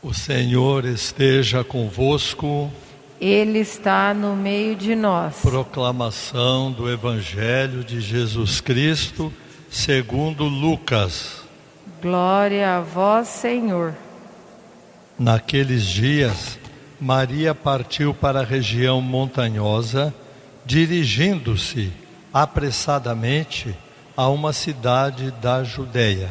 O Senhor esteja convosco. Ele está no meio de nós. Proclamação do Evangelho de Jesus Cristo, segundo Lucas. Glória a vós, Senhor. Naqueles dias, Maria partiu para a região montanhosa, dirigindo-se apressadamente a uma cidade da Judéia.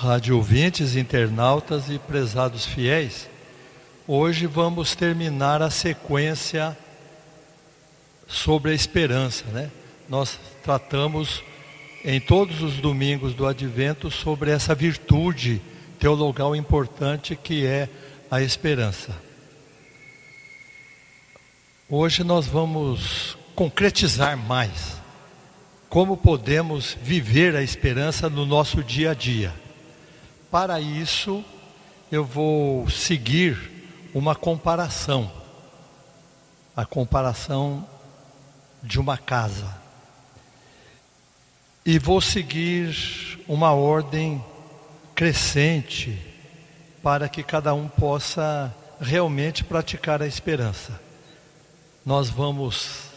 Rádio ouvintes, internautas e prezados fiéis, hoje vamos terminar a sequência sobre a esperança, né? Nós tratamos em todos os domingos do advento sobre essa virtude teologal importante que é a esperança. Hoje nós vamos concretizar mais como podemos viver a esperança no nosso dia a dia. Para isso, eu vou seguir uma comparação, a comparação de uma casa. E vou seguir uma ordem crescente para que cada um possa realmente praticar a esperança. Nós vamos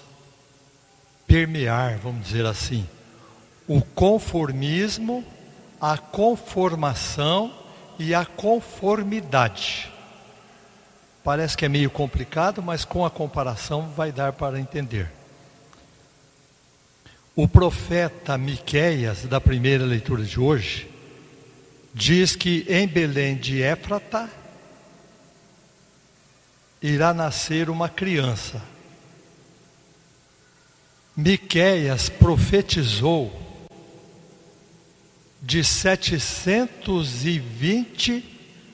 permear, vamos dizer assim, o conformismo, a conformação e a conformidade. Parece que é meio complicado, mas com a comparação vai dar para entender. O profeta Miqueias, da primeira leitura de hoje, diz que em Belém de Éfrata irá nascer uma criança. Miqueias profetizou de 720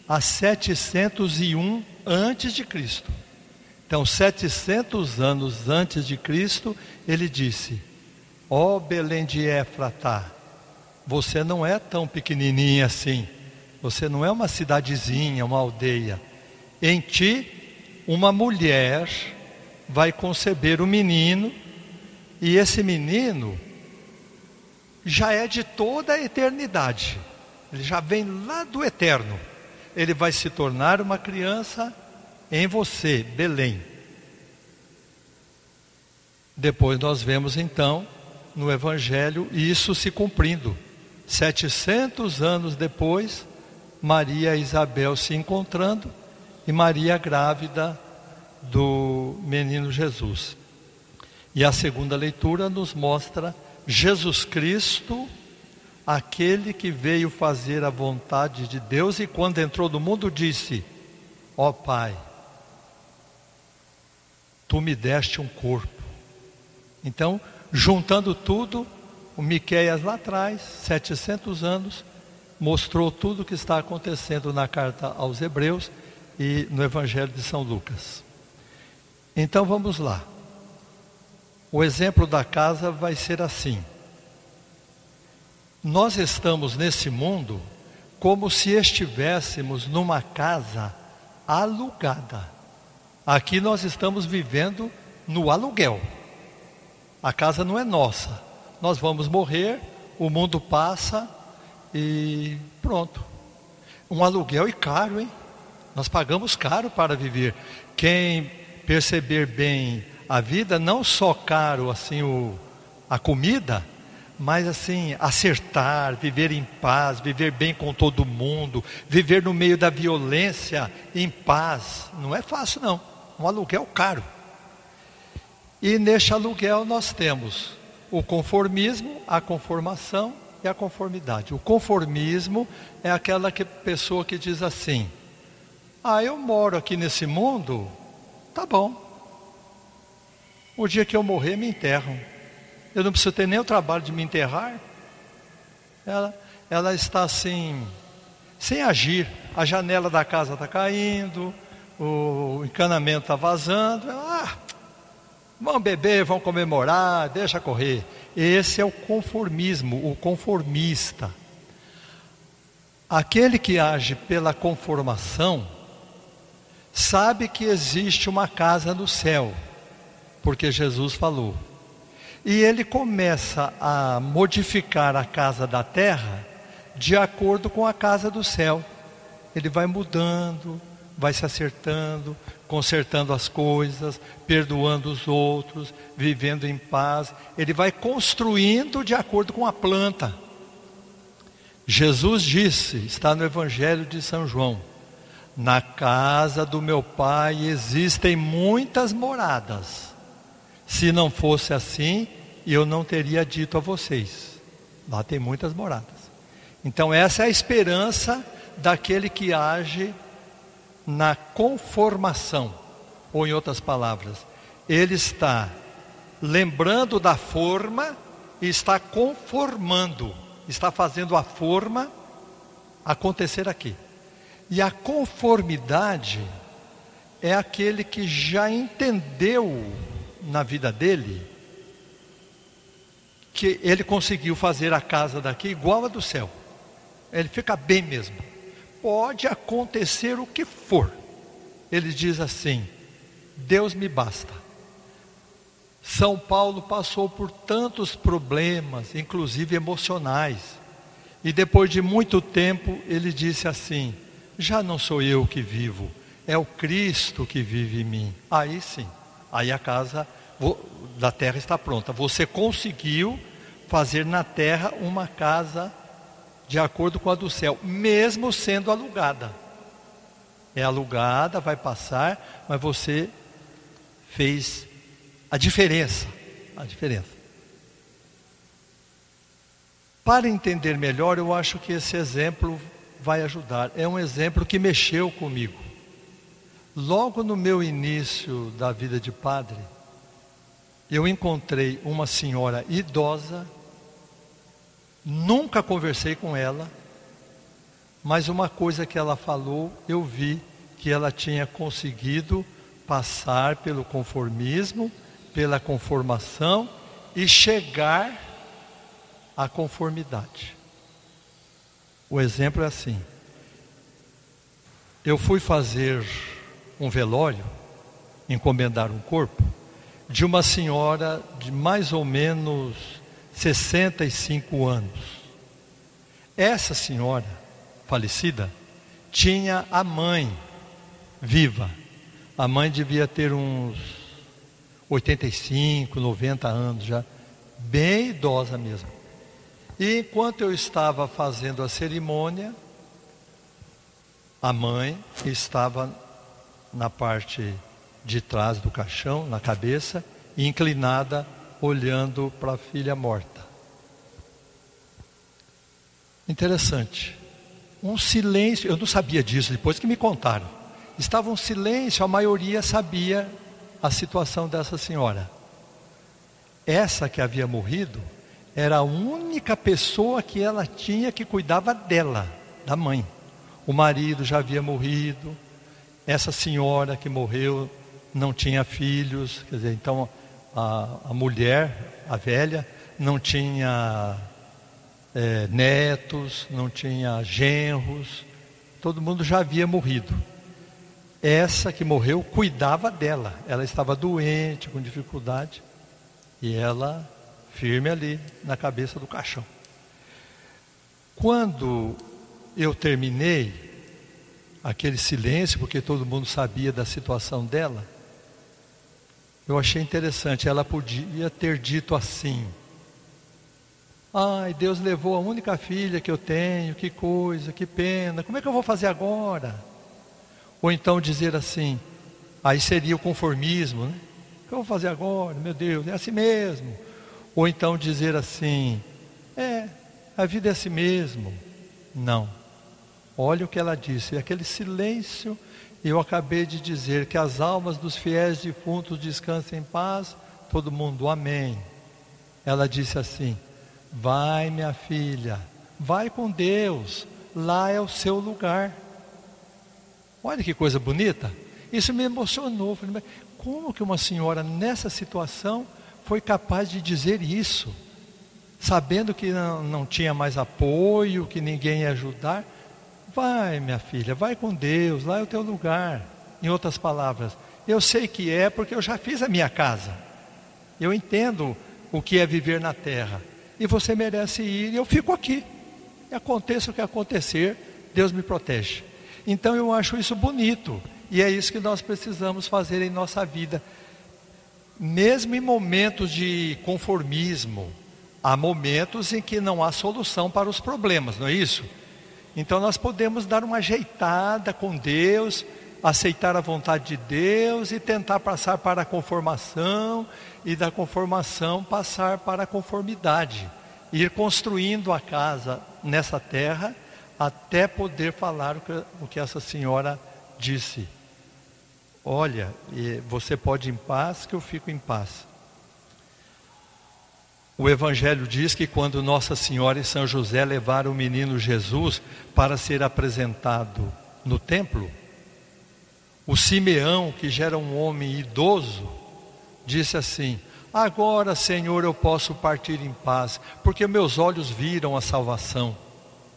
a 701 antes de Cristo. Então, 700 anos antes de Cristo, ele disse: Ó oh, Belém de Éfrata, você não é tão pequenininha assim. Você não é uma cidadezinha, uma aldeia. Em ti, uma mulher vai conceber um menino, e esse menino já é de toda a eternidade. Ele já vem lá do eterno. Ele vai se tornar uma criança em você, Belém. Depois nós vemos então no Evangelho isso se cumprindo. 700 anos depois, Maria e Isabel se encontrando e Maria grávida do menino Jesus. E a segunda leitura nos mostra Jesus Cristo, aquele que veio fazer a vontade de Deus e quando entrou no mundo disse: Ó oh, Pai, tu me deste um corpo. Então, Juntando tudo, o Miqueias lá atrás, 700 anos, mostrou tudo o que está acontecendo na carta aos Hebreus e no Evangelho de São Lucas. Então vamos lá. O exemplo da casa vai ser assim. Nós estamos nesse mundo como se estivéssemos numa casa alugada. Aqui nós estamos vivendo no aluguel. A casa não é nossa. Nós vamos morrer, o mundo passa e pronto. Um aluguel e caro, hein? Nós pagamos caro para viver. Quem perceber bem a vida, não só caro assim o, a comida, mas assim, acertar, viver em paz, viver bem com todo mundo, viver no meio da violência em paz, não é fácil não. Um aluguel caro. E neste aluguel nós temos o conformismo, a conformação e a conformidade. O conformismo é aquela que, pessoa que diz assim: Ah, eu moro aqui nesse mundo, tá bom. O dia que eu morrer, me enterram. Eu não preciso ter nem o trabalho de me enterrar. Ela, ela está assim, sem agir. A janela da casa está caindo, o encanamento está vazando. Ah, vão beber, vão comemorar, deixa correr. Esse é o conformismo, o conformista. Aquele que age pela conformação, sabe que existe uma casa no céu, porque Jesus falou. E ele começa a modificar a casa da terra de acordo com a casa do céu. Ele vai mudando, vai se acertando, consertando as coisas, perdoando os outros, vivendo em paz. Ele vai construindo de acordo com a planta. Jesus disse, está no Evangelho de São João: Na casa do meu pai existem muitas moradas. Se não fosse assim, eu não teria dito a vocês. Lá tem muitas moradas. Então, essa é a esperança daquele que age na conformação. Ou, em outras palavras, ele está lembrando da forma e está conformando, está fazendo a forma acontecer aqui. E a conformidade é aquele que já entendeu na vida dele que ele conseguiu fazer a casa daqui igual a do céu. Ele fica bem mesmo. Pode acontecer o que for. Ele diz assim: Deus me basta. São Paulo passou por tantos problemas, inclusive emocionais. E depois de muito tempo, ele disse assim: Já não sou eu que vivo, é o Cristo que vive em mim. Aí sim, aí a casa da terra está pronta. Você conseguiu fazer na terra uma casa de acordo com a do céu, mesmo sendo alugada. É alugada, vai passar, mas você fez a diferença, a diferença. Para entender melhor, eu acho que esse exemplo vai ajudar. É um exemplo que mexeu comigo. Logo no meu início da vida de padre, eu encontrei uma senhora idosa, nunca conversei com ela, mas uma coisa que ela falou, eu vi que ela tinha conseguido passar pelo conformismo, pela conformação e chegar à conformidade. O exemplo é assim: eu fui fazer um velório, encomendar um corpo, de uma senhora de mais ou menos 65 anos. Essa senhora falecida tinha a mãe viva. A mãe devia ter uns 85, 90 anos já, bem idosa mesmo. E enquanto eu estava fazendo a cerimônia, a mãe estava na parte de trás do caixão, na cabeça, e inclinada, olhando para a filha morta. Interessante. Um silêncio, eu não sabia disso, depois que me contaram. Estava um silêncio, a maioria sabia a situação dessa senhora. Essa que havia morrido era a única pessoa que ela tinha que cuidava dela, da mãe. O marido já havia morrido, essa senhora que morreu não tinha filhos, quer dizer, então a, a mulher, a velha, não tinha é, netos, não tinha genros, todo mundo já havia morrido. Essa que morreu cuidava dela, ela estava doente, com dificuldade, e ela firme ali na cabeça do caixão. Quando eu terminei aquele silêncio, porque todo mundo sabia da situação dela, eu achei interessante, ela podia ter dito assim: Ai, Deus levou a única filha que eu tenho, que coisa, que pena, como é que eu vou fazer agora? Ou então dizer assim, aí seria o conformismo, né? O que eu vou fazer agora? Meu Deus, é assim mesmo. Ou então dizer assim, é, a vida é assim mesmo. Não. Olha o que ela disse, aquele silêncio, eu acabei de dizer que as almas dos fiéis defuntos descansem em paz, todo mundo, amém. Ela disse assim: Vai, minha filha, vai com Deus, lá é o seu lugar. Olha que coisa bonita. Isso me emocionou. Falei, como que uma senhora nessa situação foi capaz de dizer isso? Sabendo que não, não tinha mais apoio, que ninguém ia ajudar. Vai, minha filha, vai com Deus, lá é o teu lugar. Em outras palavras, eu sei que é porque eu já fiz a minha casa. Eu entendo o que é viver na terra e você merece ir, e eu fico aqui. E aconteça o que acontecer, Deus me protege. Então eu acho isso bonito, e é isso que nós precisamos fazer em nossa vida. Mesmo em momentos de conformismo, há momentos em que não há solução para os problemas, não é isso? Então nós podemos dar uma ajeitada com Deus, aceitar a vontade de Deus e tentar passar para a conformação e da conformação passar para a conformidade, ir construindo a casa nessa terra até poder falar o que, o que essa senhora disse. Olha, você pode ir em paz, que eu fico em paz. O Evangelho diz que quando Nossa Senhora e São José levaram o menino Jesus para ser apresentado no templo, o Simeão, que já era um homem idoso, disse assim: Agora, Senhor, eu posso partir em paz, porque meus olhos viram a salvação.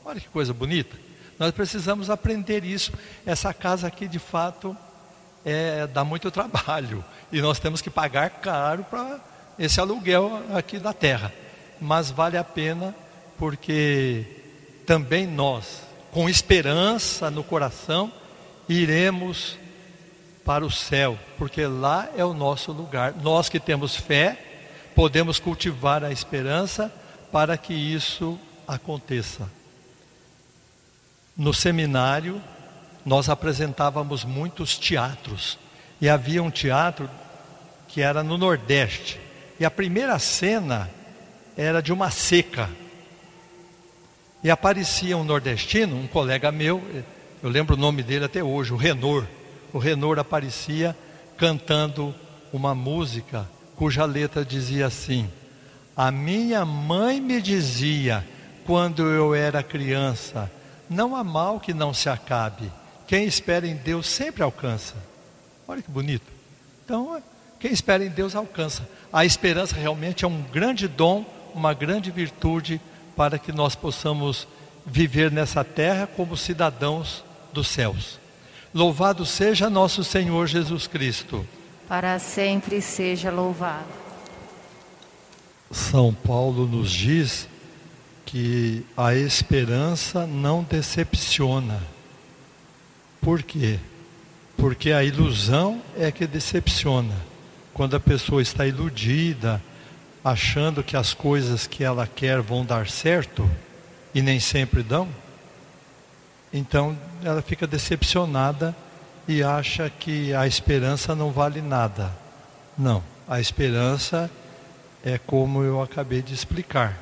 Olha que coisa bonita. Nós precisamos aprender isso. Essa casa aqui, de fato, é, dá muito trabalho. E nós temos que pagar caro para esse aluguel aqui da terra. Mas vale a pena, porque também nós, com esperança no coração, iremos para o céu, porque lá é o nosso lugar. Nós que temos fé, podemos cultivar a esperança para que isso aconteça. No seminário, nós apresentávamos muitos teatros, e havia um teatro que era no Nordeste, e a primeira cena era de uma seca. E aparecia um nordestino, um colega meu, eu lembro o nome dele até hoje, o Renor o Renor aparecia cantando uma música cuja letra dizia assim: A minha mãe me dizia quando eu era criança: Não há mal que não se acabe. Quem espera em Deus sempre alcança. Olha que bonito. Então, quem espera em Deus alcança. A esperança realmente é um grande dom, uma grande virtude para que nós possamos viver nessa terra como cidadãos dos céus. Louvado seja nosso Senhor Jesus Cristo. Para sempre seja louvado. São Paulo nos diz que a esperança não decepciona. Por quê? Porque a ilusão é que decepciona. Quando a pessoa está iludida, achando que as coisas que ela quer vão dar certo e nem sempre dão, então ela fica decepcionada e acha que a esperança não vale nada. Não, a esperança é como eu acabei de explicar.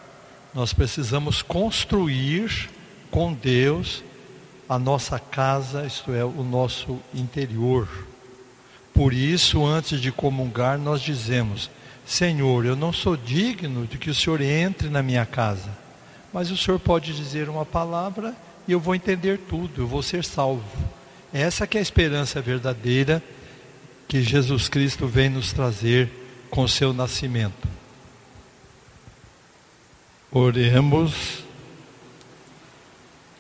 Nós precisamos construir com Deus a nossa casa, isto é, o nosso interior. Por isso, antes de comungar, nós dizemos: Senhor, eu não sou digno de que o Senhor entre na minha casa, mas o Senhor pode dizer uma palavra e eu vou entender tudo, eu vou ser salvo. Essa que é a esperança verdadeira que Jesus Cristo vem nos trazer com seu nascimento. Oremos,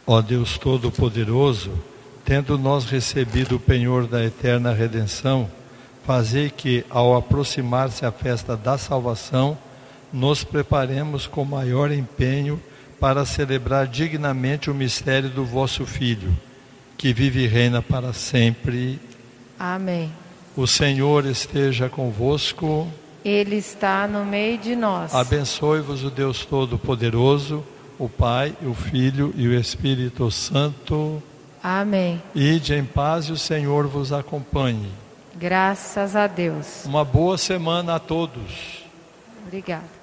ó Deus Todo-Poderoso, tendo nós recebido o penhor da eterna redenção, fazer que, ao aproximar-se a festa da salvação, nos preparemos com maior empenho para celebrar dignamente o mistério do vosso Filho, que vive e reina para sempre. Amém. O Senhor esteja convosco. Ele está no meio de nós. Abençoe-vos o Deus Todo-Poderoso, o Pai, o Filho e o Espírito Santo. Amém. Ide em paz e o Senhor vos acompanhe. Graças a Deus. Uma boa semana a todos. Obrigada.